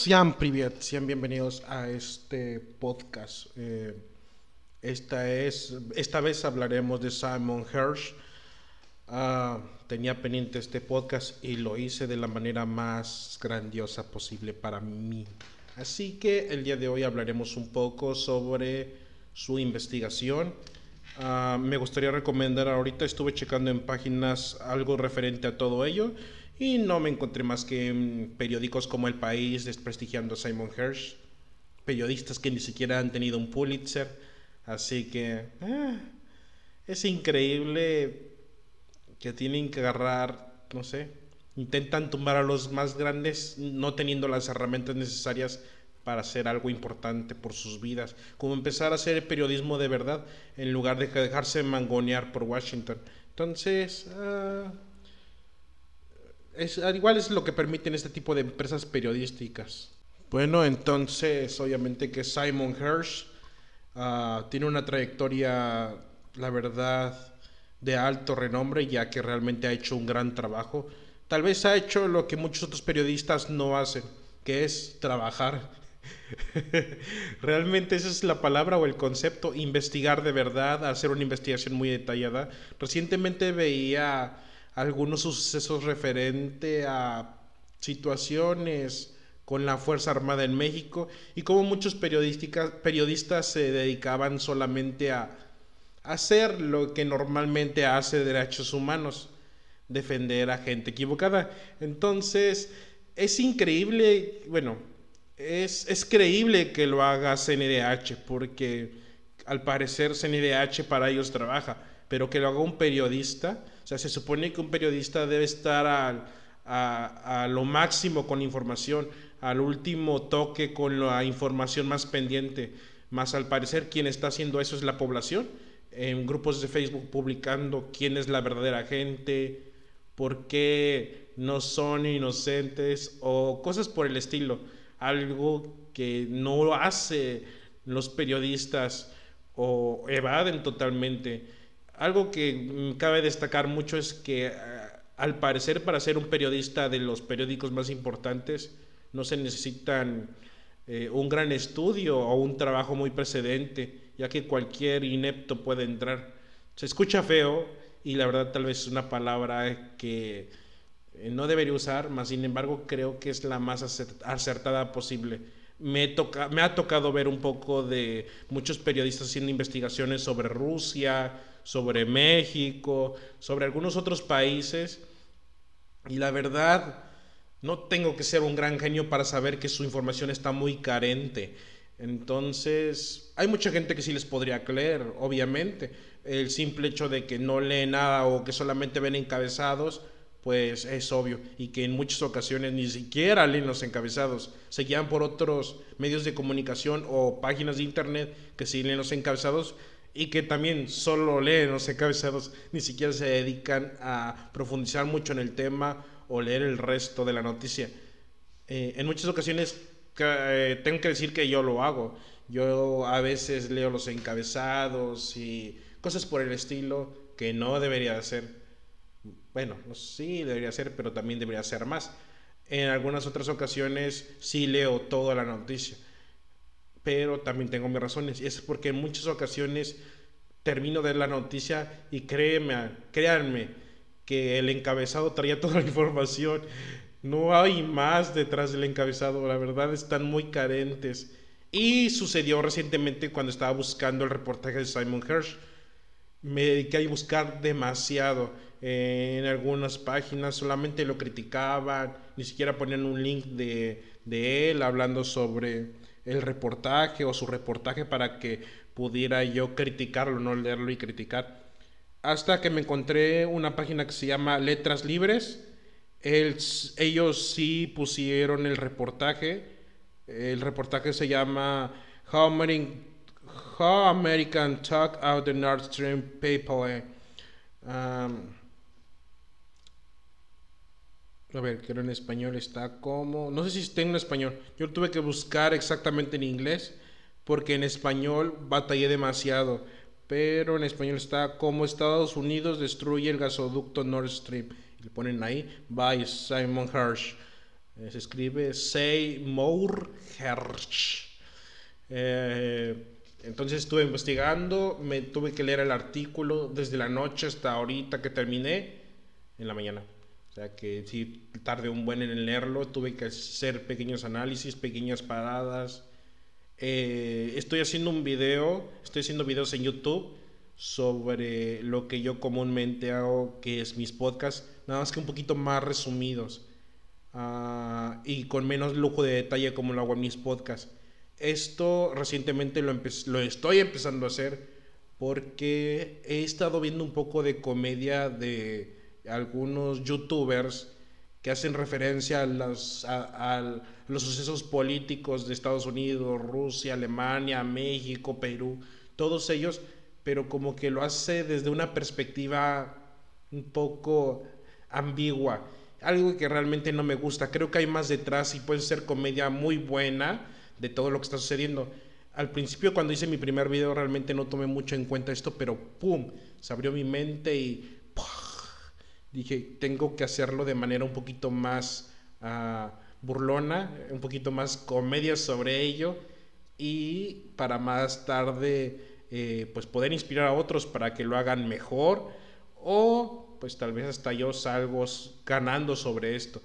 Sean privet, sean bienvenidos a este podcast. Eh, esta, es, esta vez hablaremos de Simon Hirsch. Uh, tenía pendiente este podcast y lo hice de la manera más grandiosa posible para mí. Así que el día de hoy hablaremos un poco sobre su investigación. Uh, me gustaría recomendar ahorita, estuve checando en páginas algo referente a todo ello y no me encontré más que en periódicos como El País desprestigiando a Simon Hirsch, periodistas que ni siquiera han tenido un Pulitzer, así que ah, es increíble que tienen que agarrar, no sé, intentan tumbar a los más grandes no teniendo las herramientas necesarias para hacer algo importante por sus vidas, como empezar a hacer periodismo de verdad en lugar de dejarse mangonear por Washington. Entonces, ah, es, igual es lo que permiten este tipo de empresas periodísticas. Bueno, entonces, obviamente que Simon Hirsch ah, tiene una trayectoria, la verdad, de alto renombre, ya que realmente ha hecho un gran trabajo. Tal vez ha hecho lo que muchos otros periodistas no hacen, que es trabajar. Realmente esa es la palabra o el concepto, investigar de verdad, hacer una investigación muy detallada. Recientemente veía algunos sucesos referente a situaciones con la Fuerza Armada en México y cómo muchos periodistas se dedicaban solamente a hacer lo que normalmente hace derechos humanos, defender a gente equivocada. Entonces, es increíble, bueno, es, es creíble que lo haga CNDH porque al parecer CNDH para ellos trabaja, pero que lo haga un periodista, sea, se supone que un periodista debe estar a, lo máximo con información, al último toque con la información más pendiente. Más al parecer quien está haciendo eso es la población, en grupos de Facebook publicando quién es la verdadera gente, por qué no son inocentes o cosas por el estilo. Algo que no hace los periodistas o evaden totalmente. Algo que mm, cabe destacar mucho es que eh, al parecer para ser un periodista de los periódicos más importantes no se necesitan eh, un gran estudio o un trabajo muy precedente, ya que cualquier inepto puede entrar. Se escucha feo y la verdad tal vez es una palabra que eh, no debería usar, mas sin embargo creo que es la más acertada posible. Me, toca, me ha tocado ver un poco de muchos periodistas haciendo investigaciones sobre Rusia, sobre México, sobre algunos otros países. Y la verdad, no tengo que ser un gran genio para saber que su información está muy carente. Entonces, hay mucha gente que sí les podría creer, obviamente. El simple hecho de que no lee nada o que solamente ven encabezados, pues es obvio. Y que en muchas ocasiones ni siquiera leen los encabezados. Se guían por otros medios de comunicación o páginas de internet que sí leen los encabezados, y que también solo leen los encabezados, ni siquiera se dedican a profundizar mucho en el tema o leer el resto de la noticia. Eh, en muchas ocasiones eh, tengo que decir que yo lo hago. Yo a veces leo los encabezados y cosas por el estilo que no debería hacer. Bueno, sí debería hacer, pero también debería hacer más. En algunas otras ocasiones sí leo toda la noticia pero también tengo mis razones. Y es porque en muchas ocasiones termino de la noticia y créeme, créanme que el encabezado traía toda la información. No hay más detrás del encabezado, la verdad están muy carentes. Y sucedió recientemente cuando estaba buscando el reportaje de Simon Hirsch. Me dediqué a buscar demasiado. en algunas páginas solamente lo criticaban, ni siquiera ponían un link de, de él hablando sobre el reportaje o su reportaje para que pudiera yo criticarlo, no leerlo y criticar. Hasta que me encontré una página que se llama Letras Libres. ellos sí pusieron el reportaje. El reportaje se llama How, American, How American Talk Out the Nord Stream Pipeline. Um, a ver, que en español está como. No sé si está en español. Yo tuve que buscar exactamente en inglés. Porque en español batallé demasiado. Pero en español está como Estados Unidos destruye el gasoducto Nord Stream. Le ponen ahí by Simon Hirsch. se escribe Seymour Hersh. entonces estuve investigando, me tuve que leer el artículo desde la noche hasta ahorita que terminé en la mañana. O sea que sí, tardé un buen en leerlo, tuve que hacer pequeños análisis, pequeñas paradas. Eh, estoy haciendo un video, estoy haciendo videos en YouTube sobre lo que yo comúnmente hago, que es mis podcasts, nada más que un poquito más resumidos uh, y con menos lujo de detalle como lo hago en mis podcasts. Esto recientemente lo, lo estoy empezando a hacer porque he estado viendo un poco de comedia de algunos youtubers que hacen referencia a, los sucesos políticos de Estados Unidos, Rusia, Alemania, México, Perú, todos ellos, pero como que lo hace desde una perspectiva un poco ambigua, algo que realmente no me gusta. Creo que hay más detrás y puede ser comedia muy buena de todo lo que está sucediendo. Al principio cuando hice mi primer video realmente no tomé mucho en cuenta esto, pero ¡pum! Se abrió mi mente y dije, tengo que hacerlo de manera un poquito más ah, burlona, un poquito más comedia sobre ello y para más tarde eh, pues poder inspirar a otros para que lo hagan mejor o pues tal vez hasta yo salgo ganando sobre esto.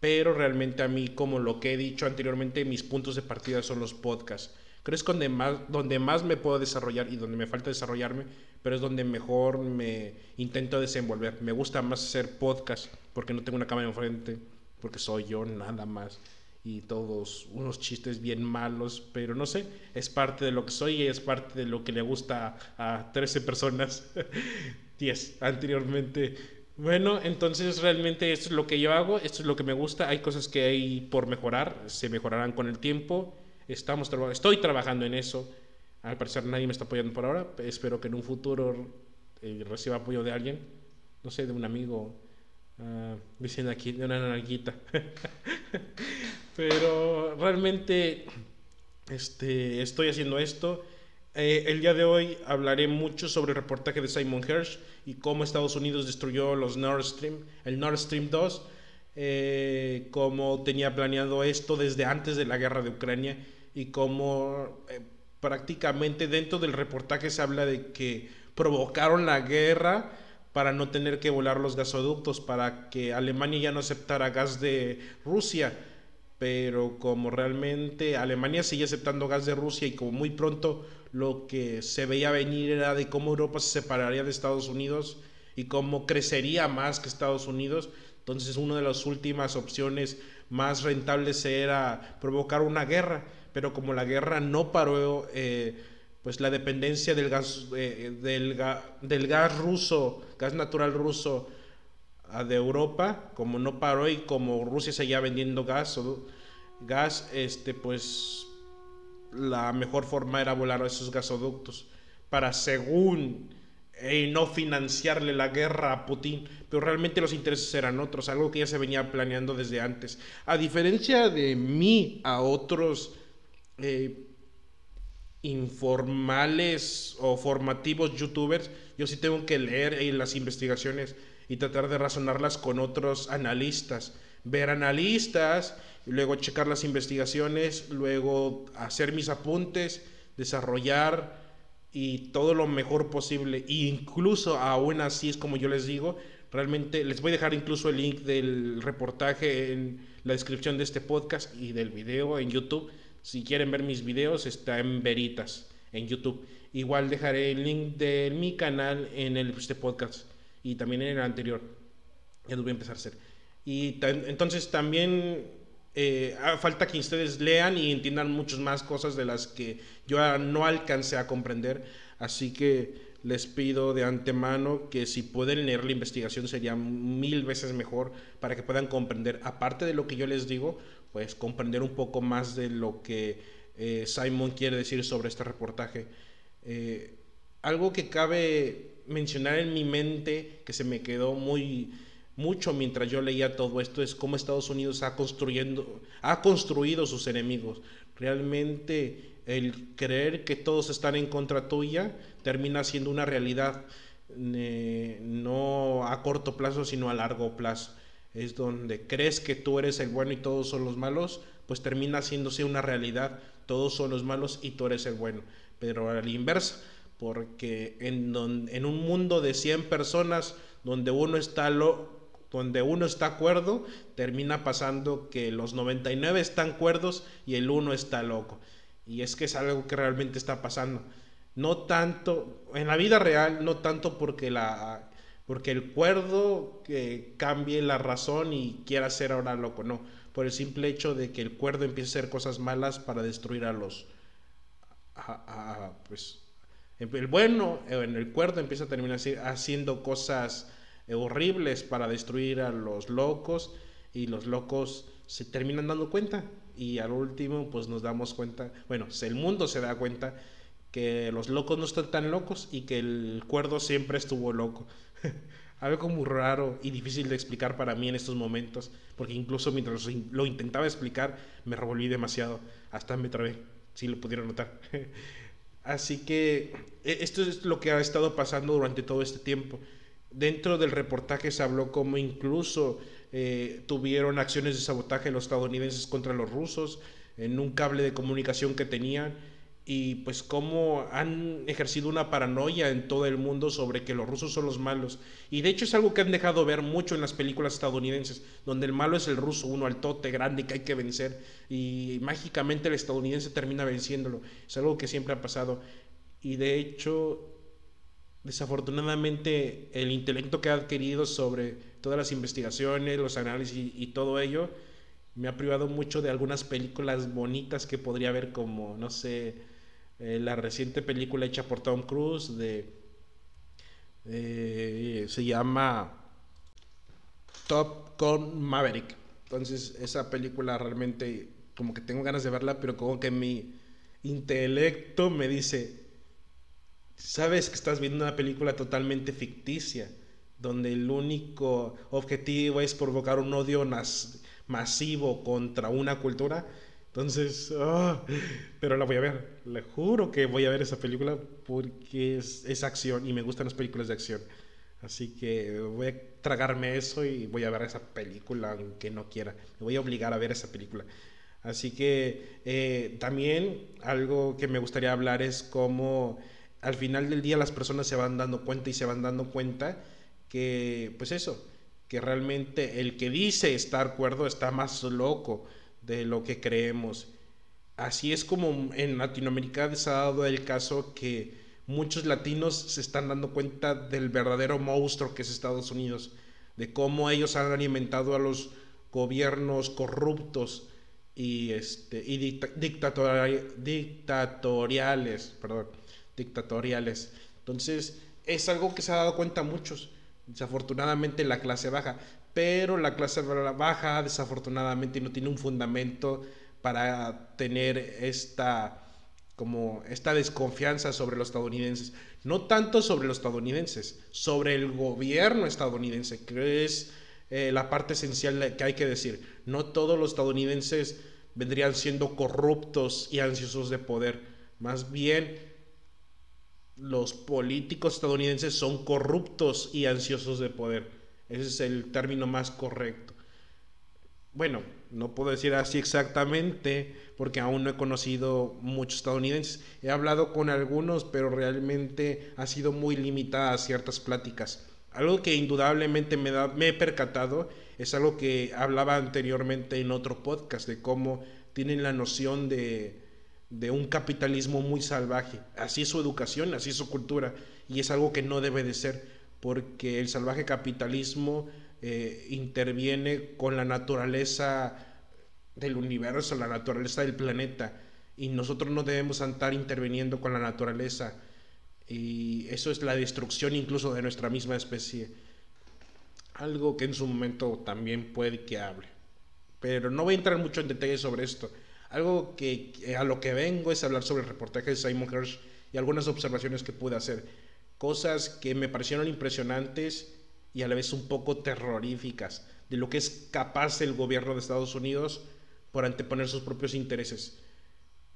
Pero realmente a mí, como lo que he dicho anteriormente, mis puntos de partida son los podcasts. Creo es donde más, donde más me puedo desarrollar y donde me falta desarrollarme pero es donde mejor me intento desenvolver. Me gusta más hacer podcast porque no tengo una cámara enfrente, porque soy yo nada más y todos unos chistes bien malos, pero no sé, es parte de lo que soy y es parte de lo que le gusta a 13 personas, 10 anteriormente. Bueno, entonces realmente esto es lo que yo hago, esto es lo que me gusta, hay cosas que hay por mejorar, se mejorarán con el tiempo, estamos estoy trabajando en eso, al parecer nadie me está apoyando por ahora. Espero que en un futuro eh, reciba apoyo de alguien. No sé, de un amigo. Uh, diciendo aquí, de una narguita. Pero realmente este, estoy haciendo esto. Eh, el día de hoy hablaré mucho sobre el reportaje de Simon Hirsch y cómo Estados Unidos destruyó los Nord Stream, el Nord Stream 2, eh, cómo tenía planeado esto desde antes de la guerra de Ucrania y cómo prácticamente dentro del reportaje se habla de que provocaron la guerra para no tener que volar los gasoductos, para que Alemania ya no aceptara gas de Rusia. Pero como realmente Alemania sigue aceptando gas de Rusia y como muy pronto lo que se veía venir era de cómo Europa se separaría de Estados Unidos y cómo crecería más que Estados Unidos, entonces una de las últimas opciones más rentables era provocar una guerra pero como la guerra no paró, eh, pues la dependencia del gas, eh, del, gas ruso, gas natural ruso ah, de Europa, como no paró y como Rusia seguía vendiendo gas, gas, este, pues la mejor forma era volar a esos gasoductos para según y no financiarle la guerra a Putin, pero realmente los intereses eran otros, algo que ya se venía planeando desde antes. A diferencia de mí, a otros eh, informales o formativos youtubers, yo sí tengo que leer eh, las investigaciones y tratar de razonarlas con otros analistas. Ver analistas, luego checar las investigaciones, luego hacer mis apuntes, desarrollar y todo lo mejor posible. E incluso aún así es como yo les digo, realmente les voy a dejar incluso el link del reportaje en la descripción de este podcast y del video en YouTube si quieren ver mis videos, está en Veritas, en YouTube. Igual dejaré el link de mi canal en el, este podcast y también en el anterior. Ya lo voy a empezar a hacer. Y entonces también eh, falta que ustedes lean y entiendan muchas más cosas de las que yo no alcancé a comprender. Así que les pido de antemano que si pueden leer la investigación sería mil veces mejor para que puedan comprender, aparte de lo que yo les digo, pues comprender un poco más de lo que eh, Simon quiere decir sobre este reportaje. Eh, algo que cabe mencionar en mi mente, que se me quedó muy mucho mientras yo leía todo esto, es cómo Estados Unidos ha, construyendo, ha construido sus enemigos. Realmente el creer que todos están en contra tuya termina siendo una realidad, eh, no a corto plazo, sino a largo plazo. Es donde crees que tú eres el bueno y todos son los malos, pues termina haciéndose una realidad, todos son los malos y tú eres el bueno. Pero a la inversa, porque en, en un mundo de 100 personas donde uno está lo, donde uno está cuerdo, termina pasando que los 99 están cuerdos y el uno está loco. Y es que es algo que realmente está pasando. No tanto, en la vida real, no tanto porque la porque el cuerdo que cambie la razón y quiera ser ahora loco, no. Por el simple hecho de que el cuerdo empiece a hacer cosas malas para destruir a los. pues. El bueno, en el cuerdo empieza a terminar haciendo cosas horribles para destruir a los locos y los locos se terminan dando cuenta y al último pues nos damos cuenta, bueno, el mundo se da cuenta que los locos no están tan locos y que el cuerdo siempre estuvo loco. Algo muy raro y difícil de explicar para mí en estos momentos, porque incluso mientras lo intentaba explicar me revolví demasiado, hasta me trabé, si lo pudieron notar. Así que e, esto es lo que ha estado pasando durante todo este tiempo. Dentro del reportaje se habló como incluso eh, tuvieron acciones de sabotaje los estadounidenses contra los rusos en un cable de comunicación que tenían y pues cómo han ejercido una paranoia en todo el mundo sobre que los rusos son los malos. Y de hecho es algo que han dejado ver mucho en las películas estadounidenses, donde el malo es el ruso, uno altote, grande, que hay que vencer, y mágicamente el estadounidense termina venciéndolo. Es algo que siempre ha pasado. Y de hecho, desafortunadamente, el intelecto que ha adquirido sobre todas las investigaciones, los análisis y, y todo ello, me ha privado mucho de algunas películas bonitas que podría ver como, no sé, eh, la reciente película hecha por Tom Cruise de eh, se llama Top Gun Maverick. Entonces esa película realmente como que tengo ganas de verla, pero como que mi intelecto me dice, sabes que estás viendo una película totalmente ficticia, donde el único objetivo es provocar un odio masivo contra una cultura entonces, ah, pero la voy a ver. Le juro que voy a ver esa película porque es, es, acción y me gustan las películas de acción. Así que voy a tragarme eso y voy a ver esa película aunque no quiera. Me voy a obligar a ver esa película. Así que eh, también algo que me gustaría hablar es cómo al final del día las personas se van dando cuenta y se van dando cuenta que, pues eso, que realmente el que dice estar cuerdo está más loco de lo que creemos. Así es como en Latinoamérica se ha dado el caso que muchos latinos se están dando cuenta del verdadero monstruo que es Estados Unidos, de cómo ellos han alimentado a los gobiernos corruptos y, este, y dictatoriales, perdón, dictatoriales. Entonces, es algo que se ha dado cuenta muchos, desafortunadamente la clase baja, pero la clase baja desafortunadamente no tiene un fundamento para tener esta como esta desconfianza sobre los estadounidenses, no tanto sobre los estadounidenses, sobre el gobierno estadounidense, que es eh, la parte esencial que hay que decir. No todos los estadounidenses vendrían siendo corruptos y ansiosos de poder, más bien los políticos estadounidenses son corruptos y ansiosos de poder. Ese es el término más correcto. Bueno, no puedo decir así exactamente porque aún no he conocido muchos estadounidenses. He hablado con algunos, pero realmente ha sido muy limitada ciertas pláticas. Algo que indudablemente me, me he percatado es algo que hablaba anteriormente en otro podcast, de cómo tienen la noción de, de un capitalismo muy salvaje. Así es su educación, así es su cultura, y es algo que no debe de ser porque el salvaje capitalismo eh, interviene con la naturaleza del universo, la naturaleza del planeta, y nosotros no debemos estar interviniendo con la naturaleza, y eso es la destrucción incluso de nuestra misma especie. Algo que en su momento también puede que hable. Pero no voy a entrar mucho en detalle sobre esto. Algo que a lo que vengo es hablar sobre el reportaje de Simon Hirsch y algunas observaciones que pude hacer cosas que me parecieron impresionantes y a la vez un poco terroríficas de lo que es capaz el gobierno de Estados Unidos por anteponer sus propios intereses.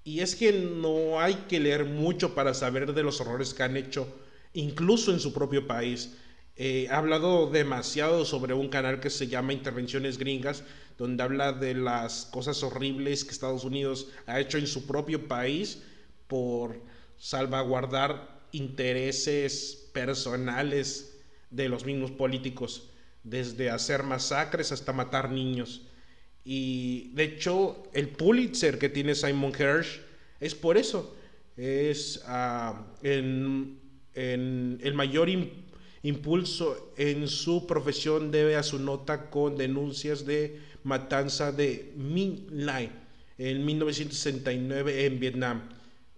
Y es que no hay que leer mucho para saber de los horrores que han hecho, incluso en su propio país. Eh, ha hablado demasiado sobre un canal que se llama Intervenciones Gringas, donde habla de las cosas horribles que Estados Unidos ha hecho en su propio país por salvaguardar intereses personales de los mismos políticos, desde hacer masacres hasta matar niños. Y de hecho, el Pulitzer que tiene Simon Hirsch es por eso. Es ah, en, el mayor impulso en su profesión debe a su nota con denuncias de matanza de Minh Lai en 1969 en Vietnam.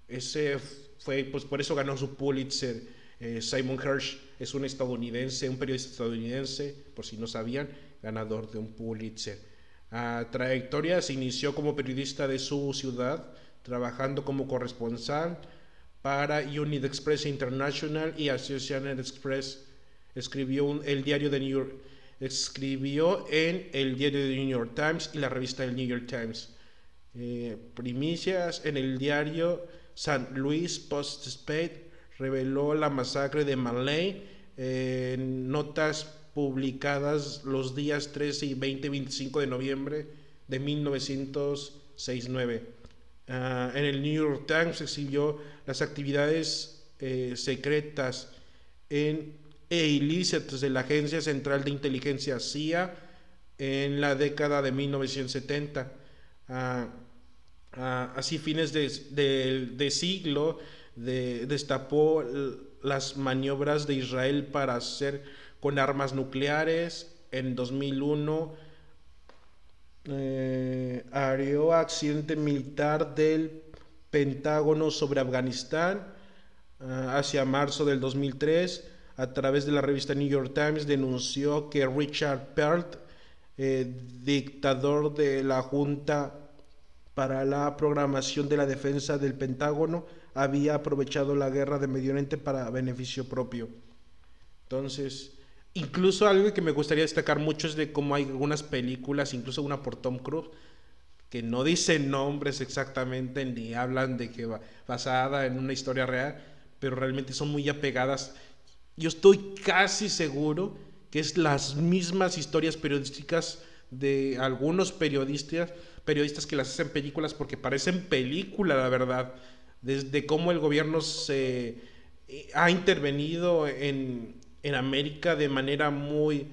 Ese fue, pues por eso ganó su Pulitzer. Eh, Simon Hirsch es un estadounidense, un periodista estadounidense, por si no sabían, ganador de un Pulitzer. A trayectoria se inició como periodista de su ciudad, trabajando como corresponsal para Unit Express International y Associated Express. Escribió el diario de New York, escribió en el diario de New York Times y la revista del New York Times. Eh, primicias en el diario St. Louis Post Spade reveló la masacre de Malay en notas publicadas los días 13 y 20 y 25 de noviembre de 1969. Ah, en el New York Times exhibió las actividades eh, secretas en, e ilícitas de la Agencia Central de Inteligencia CIA en la década de 1970. Ah, ah, así, fines de, siglo, destapó las maniobras de Israel para hacer con armas nucleares. En 2001 eh, accidente militar del Pentágono sobre Afganistán. Ah, hacia marzo del 2003, a través de la revista New York Times, denunció que Richard Perlt, eh, dictador de la Junta para la Programación de la Defensa del Pentágono, había aprovechado la guerra de Medio Oriente para beneficio propio. Entonces, Incluso algo que me gustaría destacar mucho es de cómo hay algunas películas, incluso una por Tom Cruise, que no dicen nombres exactamente ni hablan de que va basada en una historia real, pero realmente son muy apegadas. Yo estoy casi seguro que es las mismas historias periodísticas de algunos periodistas, periodistas que las hacen películas porque parecen película, la verdad, desde cómo el gobierno se eh, ha intervenido en en América de manera muy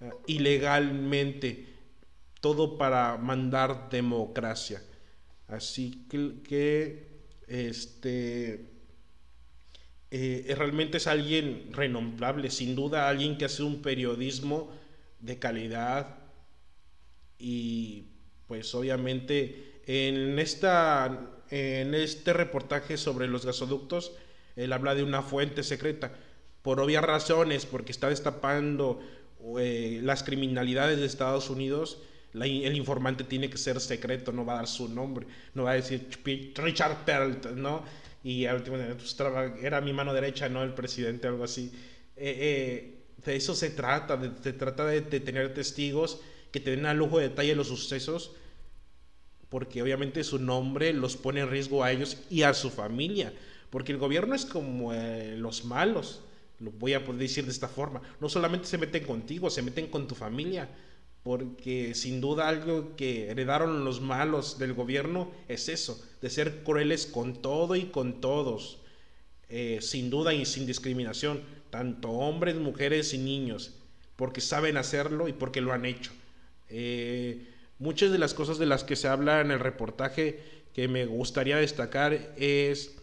eh, ilegalmente, todo para mandar democracia. Así que, este, eh, realmente es alguien renombrable, sin duda alguien que hace un periodismo de calidad y pues obviamente en, esta, en este reportaje sobre los gasoductos, él habla de una fuente secreta por obvias razones, porque está destapando eh, las criminalidades de Estados Unidos, el informante tiene que ser secreto, no va a dar su nombre, no va a decir Richard Perlt, ¿no? Y pues, era mi mano derecha, ¿no? El presidente, algo así. Eh, eh, de eso se trata, se trata de, tener testigos que te den lujo de detalle los sucesos, porque obviamente su nombre los pone en riesgo a ellos y a su familia, porque el gobierno es como los malos, lo voy a poder decir de esta forma, no solamente se meten contigo, se meten con tu familia, porque sin duda algo que heredaron los malos del gobierno es eso, de ser crueles con todo y con todos, eh, sin duda y sin discriminación, tanto hombres, mujeres y niños, porque saben hacerlo y porque lo han hecho. Eh, muchas de las cosas de las que se habla en el reportaje que me gustaría destacar es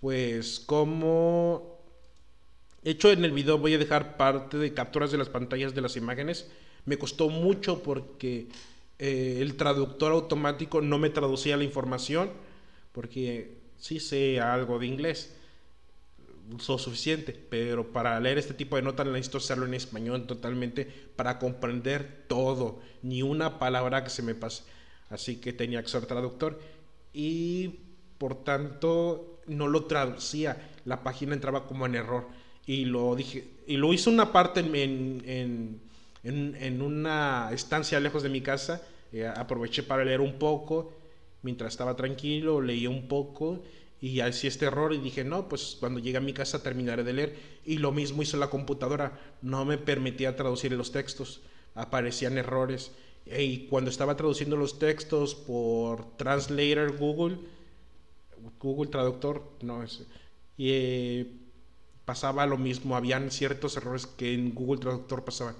pues cómo hecho, en el video voy a dejar parte de capturas de las pantallas de las imágenes. Me costó mucho porque eh, el traductor automático no me traducía la información, porque sí sé algo de inglés, lo suficiente, pero para leer este tipo de notas necesito hacerlo en español totalmente para comprender todo, ni una palabra que se me pase. Así que tenía que ser traductor. Y por tanto no lo traducía, la página entraba como en error. Y lo dije y lo hice una parte en, en, en, una estancia lejos de mi casa. Eh, aproveché para leer un poco. Mientras estaba tranquilo leí un poco y así este error y dije, no, pues cuando llegue a mi casa terminaré de leer. Y lo mismo hizo la computadora, no me permitía traducir los textos, aparecían errores. Y cuando estaba traduciendo los textos por Translator Google, Google Traductor, no es... Y eh, pasaba lo mismo, habían ciertos errores que en Google Traductor pasaban.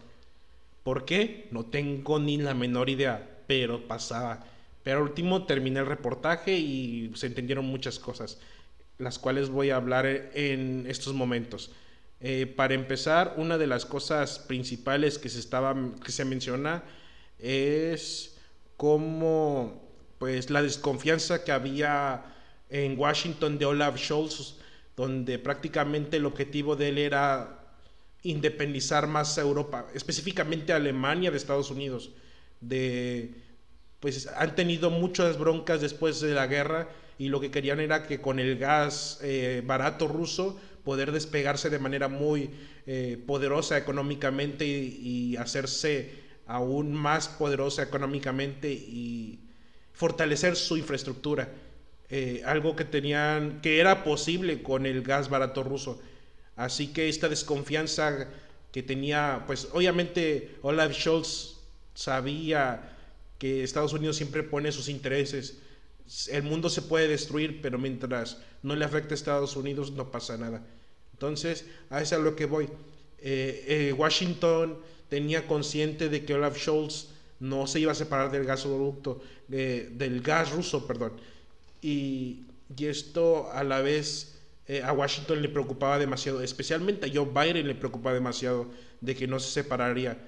¿Por qué? No tengo ni la menor idea, pero pasaba. Pero último terminé el reportaje y se entendieron muchas cosas, las cuales voy a hablar en estos momentos. Eh, para empezar, una de las cosas principales que se, estaba, que se menciona es cómo pues, la desconfianza que había en Washington de Olaf Scholz, donde prácticamente el objetivo de él era independizar más a Europa, específicamente a Alemania de Estados Unidos, de pues han tenido muchas broncas después de la guerra y lo que querían era que con el gas eh, barato ruso poder despegarse de manera muy eh, poderosa económicamente y, hacerse aún más poderosa económicamente y fortalecer su infraestructura. Eh, algo que tenían, que era posible con el gas barato ruso. Así que esta desconfianza que tenía, pues obviamente Olaf Scholz sabía que Estados Unidos siempre pone sus intereses. El mundo se puede destruir, pero mientras no le afecte a Estados Unidos no pasa nada. Entonces, a eso es a lo que voy. Eh, eh, Washington tenía consciente de que Olaf Scholz no se iba a separar del gasoducto, del gas ruso, perdón. Y, y esto a la vez eh, a Washington le preocupaba demasiado, especialmente a Joe Biden le preocupaba demasiado de que no se separaría.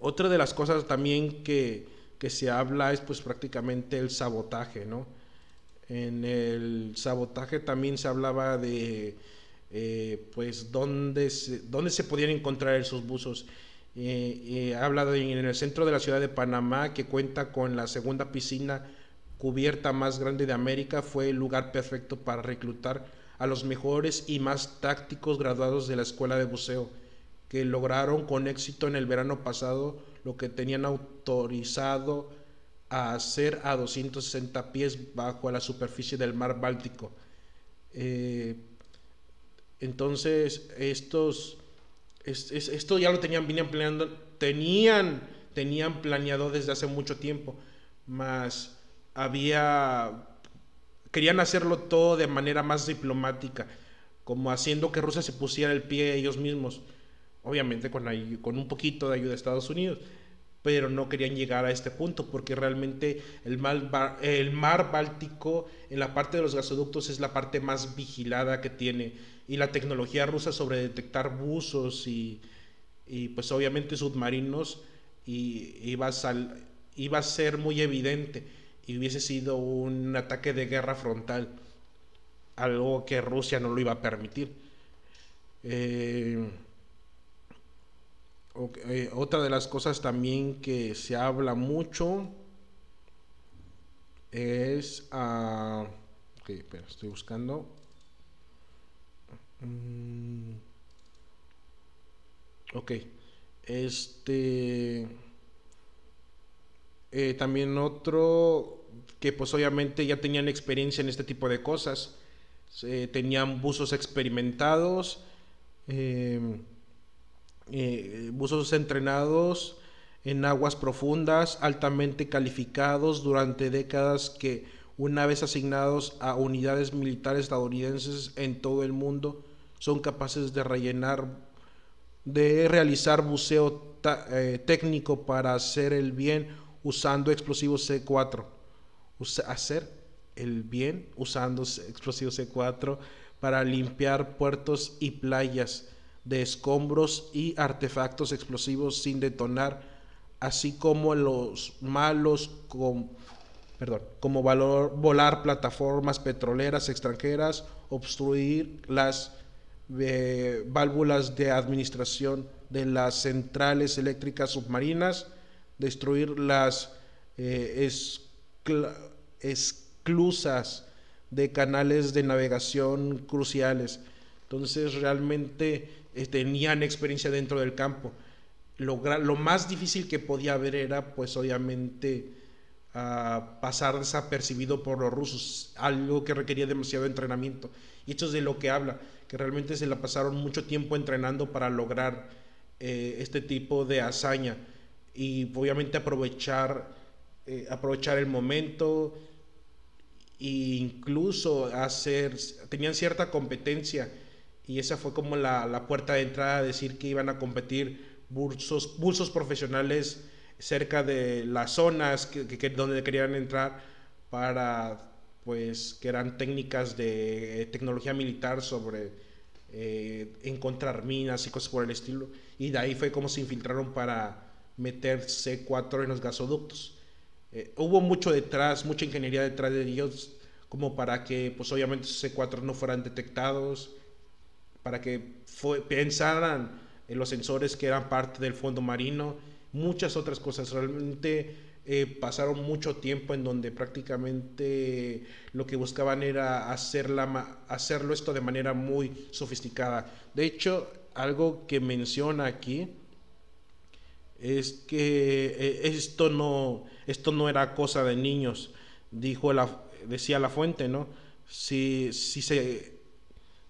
Otra de las cosas también que, se habla es pues prácticamente el sabotaje, ¿no? En el sabotaje también se hablaba de eh, pues dónde se, dónde se podían encontrar esos buzos. Eh, eh, en el centro de la ciudad de Panamá que cuenta con la segunda piscina cubierta más grande de América, fue el lugar perfecto para reclutar a los mejores y más tácticos graduados de la escuela de buceo que lograron con éxito en el verano pasado lo que tenían autorizado a hacer a 260 pies bajo la superficie del mar Báltico. Eh, entonces, estos, esto ya lo tenían, venían planeando, tenían, tenían planeado desde hace mucho tiempo, más había, querían hacerlo todo de manera más diplomática, como haciendo que Rusia se pusiera el pie ellos mismos obviamente con, con un poquito de ayuda de Estados Unidos, pero no querían llegar a este punto porque realmente el mar, el mar Báltico en la parte de los gasoductos es la parte más vigilada que tiene y la tecnología rusa sobre detectar buzos y, y pues obviamente submarinos y iba a, iba a ser muy evidente y hubiese sido un ataque de guerra frontal, algo que Rusia no lo iba a permitir. Eh, eh, otra de las cosas también que se habla mucho es... Uh, ok, espera, estoy buscando. Mm, ok, este... Eh, también otro que pues obviamente ya tenían experiencia en este tipo de cosas. tenían buzos experimentados. Eh, eh, buzos entrenados en aguas profundas, altamente calificados durante décadas que una vez asignados a unidades militares estadounidenses en todo el mundo, son capaces de rellenar, de realizar buceo eh, técnico para hacer el bien usando explosivos C4. hacer el bien usando explosivos C4 para limpiar puertos y playas de escombros y artefactos explosivos sin detonar, así como los malos perdón, como valor, volar plataformas petroleras extranjeras, obstruir las eh, válvulas de administración de las centrales eléctricas submarinas, destruir las eh, esclusas de canales de navegación cruciales. Entonces realmente tenían experiencia dentro del campo. Lo, más difícil que podía haber era, pues obviamente, a pasar desapercibido por los rusos, algo que requería demasiado entrenamiento. Y esto es de lo que habla, que realmente se la pasaron mucho tiempo entrenando para lograr eh, este tipo de hazaña y obviamente aprovechar, eh, aprovechar el momento e incluso hacer, tenían cierta competencia y esa fue como la, la puerta de entrada a decir que iban a competir bursos, bursos profesionales cerca de las zonas que, que, donde querían entrar para pues que eran técnicas de tecnología militar sobre eh, encontrar minas y cosas por el estilo. Y de ahí fue como se infiltraron para meter C4 en los gasoductos. Eh, hubo mucho detrás mucha ingeniería detrás de ellos como para que pues obviamente C4 no fueran detectados para que pensaran en los sensores que eran parte del fondo marino muchas otras cosas. Realmente eh, pasaron mucho tiempo en donde prácticamente lo que buscaban era hacerlo esto de manera muy sofisticada. De hecho, algo que menciona aquí es que eh, esto no, esto no era cosa de niños, dijo la, decía la fuente, ¿no? Si, si, se,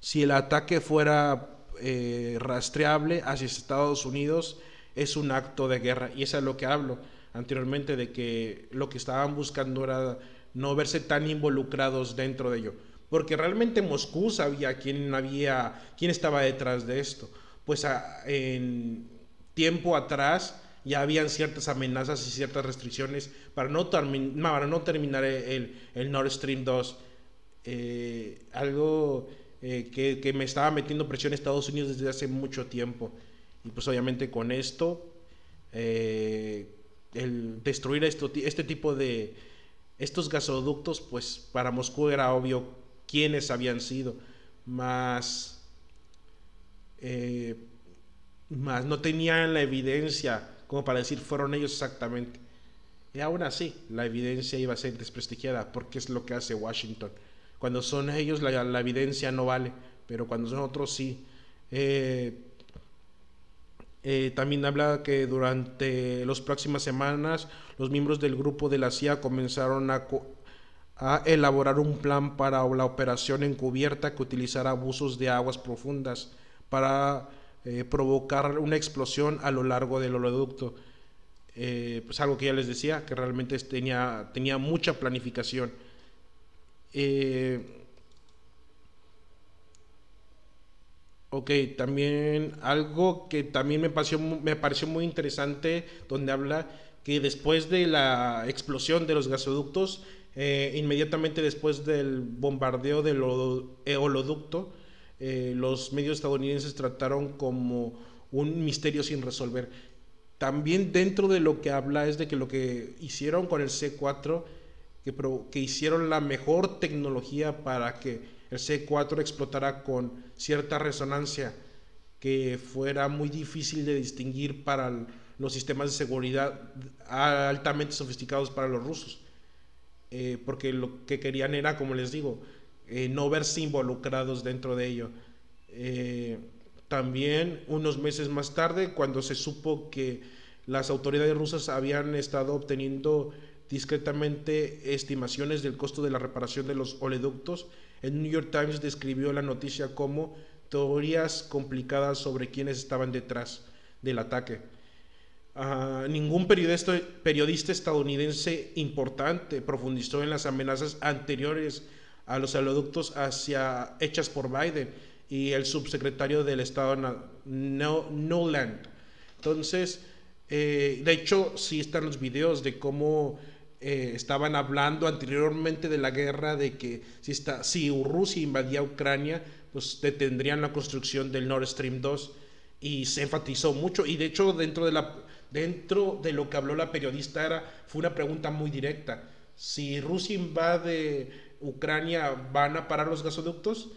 si el ataque fuera eh, rastreable hacia Estados Unidos, es un acto de guerra. Y eso es lo que hablo anteriormente, de que lo que estaban buscando era no verse tan involucrados dentro de ello. Porque realmente Moscú sabía quién, había, quién estaba detrás de esto. Pues en tiempo atrás ya habían ciertas amenazas y ciertas restricciones para no, para no terminar el, el, Nord Stream 2. Eh, algo eh, que, me estaba metiendo presión a Estados Unidos desde hace mucho tiempo. Y pues obviamente con esto, eh, el destruir esto, este tipo de, estos gasoductos, pues para Moscú era obvio quiénes habían sido, más, eh, más no tenían la evidencia como para decir fueron ellos exactamente. Y aún así, la evidencia iba a ser desprestigiada, porque es lo que hace Washington. Cuando son ellos, la, evidencia no vale, pero cuando son otros, sí. Eh, eh, también habla que durante las próximas semanas los miembros del grupo de la CIA comenzaron a, elaborar un plan para la operación encubierta que utilizará abusos de aguas profundas para eh, provocar una explosión a lo largo del oleoducto. Pues algo que ya les decía, que realmente tenía, tenía mucha planificación. Eh, Ok, también algo que también me pareció, muy interesante, donde habla que después de la explosión de los gasoductos, eh, inmediatamente después del bombardeo del oleoducto, eh, los medios estadounidenses trataron como un misterio sin resolver. También dentro de lo que habla es de que lo que hicieron con el C4, que, que hicieron la mejor tecnología para que el C4 explotara con cierta resonancia que fuera muy difícil de distinguir para los sistemas de seguridad altamente sofisticados para los rusos. Eh, porque lo que querían era, como les digo, eh, no verse involucrados dentro de ello. Eh, también unos meses más tarde, cuando se supo que las autoridades rusas habían estado obteniendo discretamente estimaciones del costo de la reparación de los oleoductos, el New York Times describió la noticia como teorías complicadas sobre quiénes estaban detrás del ataque. Uh, ningún periodista, periodista estadounidense importante profundizó en las amenazas anteriores a los oleoductos hechas por Biden y el subsecretario del Estado no, Noland. Entonces, eh, de hecho, sí están los videos de cómo eh, estaban hablando anteriormente de la guerra, de que si, está, si Rusia invadía Ucrania, pues detendrían la construcción del Nord Stream 2 y se enfatizó mucho. Y de hecho dentro de la dentro de lo que habló la periodista era fue una pregunta muy directa. Si Rusia invade Ucrania van a parar los gasoductos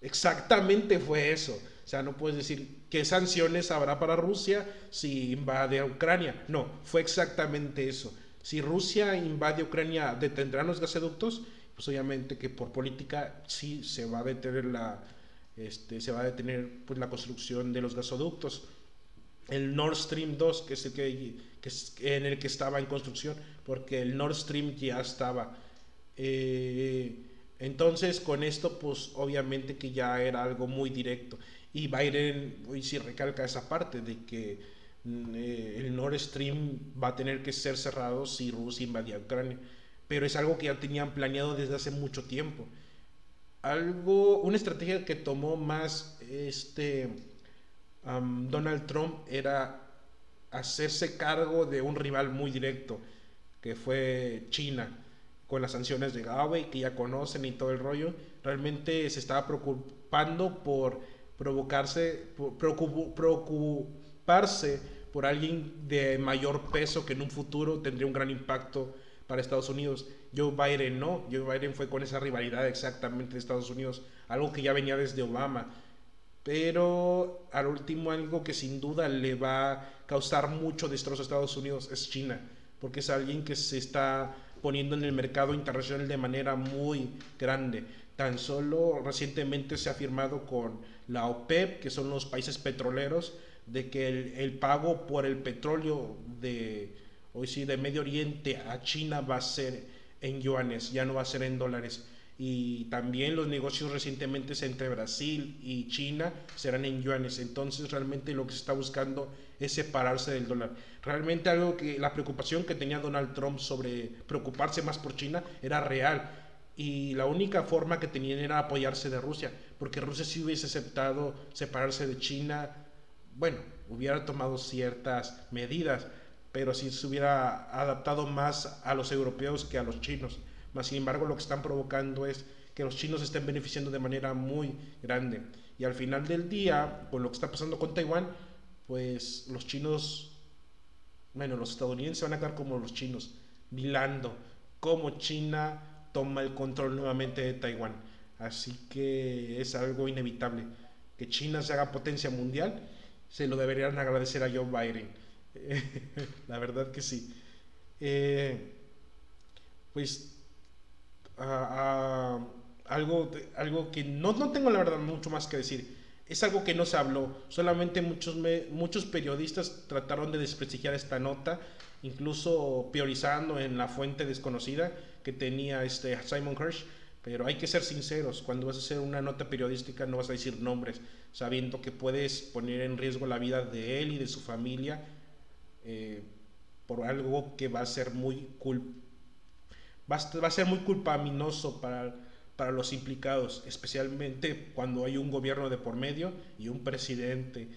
exactamente fue eso. O sea no puedes decir qué sanciones habrá para Rusia si invade a Ucrania no fue exactamente eso si Rusia invade Ucrania, ¿detendrán los gasoductos? Pues obviamente que por política sí se va a detener la, este, se va a detener pues, la construcción de los gasoductos. El Nord Stream 2, que es el que, que, en el que estaba en construcción, porque el Nord Stream ya estaba. Eh, entonces, con esto, pues obviamente que ya era algo muy directo. Y Biden hoy sí recalca esa parte de que el Nord Stream va a tener que ser cerrado si Rusia invadía Ucrania. Pero es algo que ya tenían planeado desde hace mucho tiempo. Algo, una estrategia que tomó más este Donald Trump era hacerse cargo de un rival muy directo, que fue China, con las sanciones de Huawei, que ya conocen y todo el rollo. Realmente se estaba preocupando por provocarse, por preocuparse por alguien de mayor peso que en un futuro tendría un gran impacto para Estados Unidos. Joe Biden no, Joe Biden fue con esa rivalidad exactamente de Estados Unidos, algo que ya venía desde Obama. Pero al último algo que sin duda le va a causar mucho destrozo a Estados Unidos es China, porque es alguien que se está poniendo en el mercado internacional de manera muy grande. Tan solo recientemente se ha firmado con la OPEP, que son los países petroleros, de que el, pago por el petróleo de, hoy sí, de Medio Oriente a China va a ser en yuanes, ya no va a ser en dólares y también los negocios recientemente entre Brasil y China serán en yuanes. Entonces realmente lo que se está buscando es separarse del dólar. Realmente algo que la preocupación que tenía Donald Trump sobre preocuparse más por China era real. Y la única forma que tenían era apoyarse de Rusia, porque Rusia si hubiese aceptado separarse de China, bueno, hubiera tomado ciertas medidas, pero si se hubiera adaptado más a los europeos que a los chinos sin embargo, lo que están provocando es que los chinos estén beneficiando de manera muy grande. Y al final del día, con lo que está pasando con Taiwán, pues los chinos, bueno, los estadounidenses van a quedar como los chinos, milando cómo China toma el control nuevamente de Taiwán. Así que es algo inevitable. Que China se haga potencia mundial, se lo deberían agradecer a Joe Biden. la verdad que sí. Eh, pues algo, algo que no, no tengo la verdad mucho más que decir. Es algo que no se habló, solamente muchos, muchos periodistas trataron de desprestigiar esta nota, incluso priorizando en la fuente desconocida que tenía este Simon Hirsch. Pero hay que ser sinceros, cuando vas a hacer una nota periodística no vas a decir nombres, sabiendo que puedes poner en riesgo la vida de él y de su familia eh, por algo que va a ser muy culpable va a, ser muy culpaminoso para, para los implicados, especialmente cuando hay un gobierno de por medio y un presidente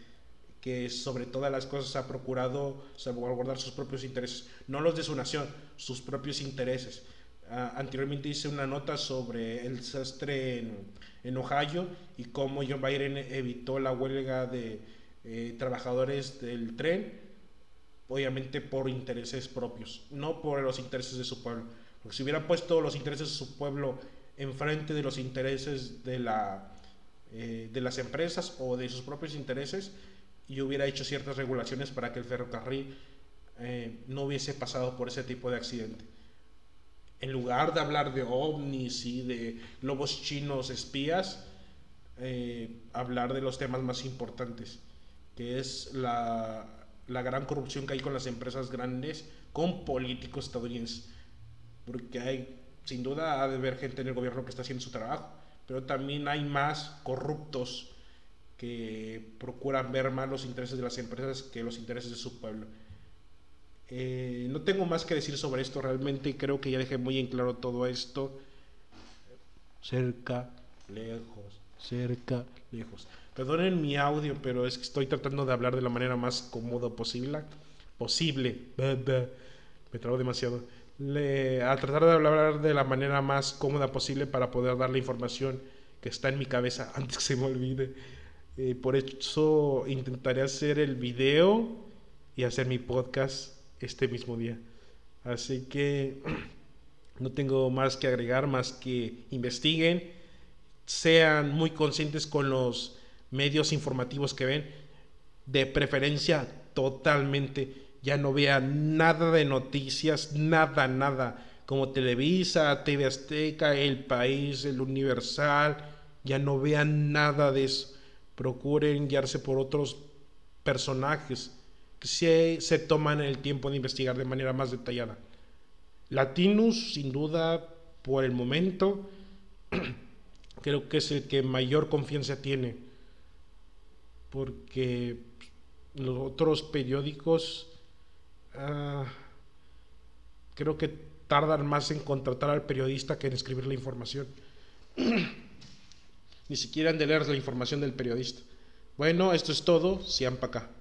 que sobre todas las cosas ha procurado salvaguardar sus propios intereses, no los de su nación, sus propios intereses. Ah, anteriormente hice una nota sobre el desastre en, en, Ohio y cómo Joe Biden evitó la huelga de eh, trabajadores del tren, obviamente por intereses propios, no por los intereses de su pueblo si hubiera puesto los intereses de su pueblo enfrente de los intereses de, la, eh, de las empresas o de sus propios intereses, y hubiera hecho ciertas regulaciones para que el ferrocarril eh, no hubiese pasado por ese tipo de accidente. En lugar de hablar de ovnis y de lobos chinos espías, eh, hablar de los temas más importantes, que es la, la gran corrupción que hay con las empresas grandes, con políticos estadounidenses porque hay, sin duda, ha de haber gente en el gobierno que está haciendo su trabajo, pero también hay más corruptos que procuran ver más los intereses de las empresas que los intereses de su pueblo. Eh, no tengo más que decir sobre esto, realmente creo que ya dejé muy en claro todo esto. Cerca, lejos, cerca, lejos. Perdonen mi audio, pero es que estoy tratando de hablar de la manera más cómoda posible. Posible. Me trago demasiado a tratar de hablar de la manera más cómoda posible para poder dar la información que está en mi cabeza antes que se me olvide. Eh, por eso intentaré hacer el video y hacer mi podcast este mismo día. Así que no tengo más que agregar, más que investiguen, sean muy conscientes con los medios informativos que ven, de preferencia totalmente. Ya no vea nada de noticias, nada, nada, como Televisa, TV Azteca, El País, El Universal, ya no vean nada de eso. Procuren guiarse por otros personajes se, se toman el tiempo de investigar de manera más detallada. Latinus, sin duda, por el momento, creo que es el que mayor confianza tiene, porque los otros periódicos uh, creo que tardan más en contratar al periodista que en escribir la información. Ni siquiera han de leer la información del periodista. Bueno, esto es todo. Sian para acá.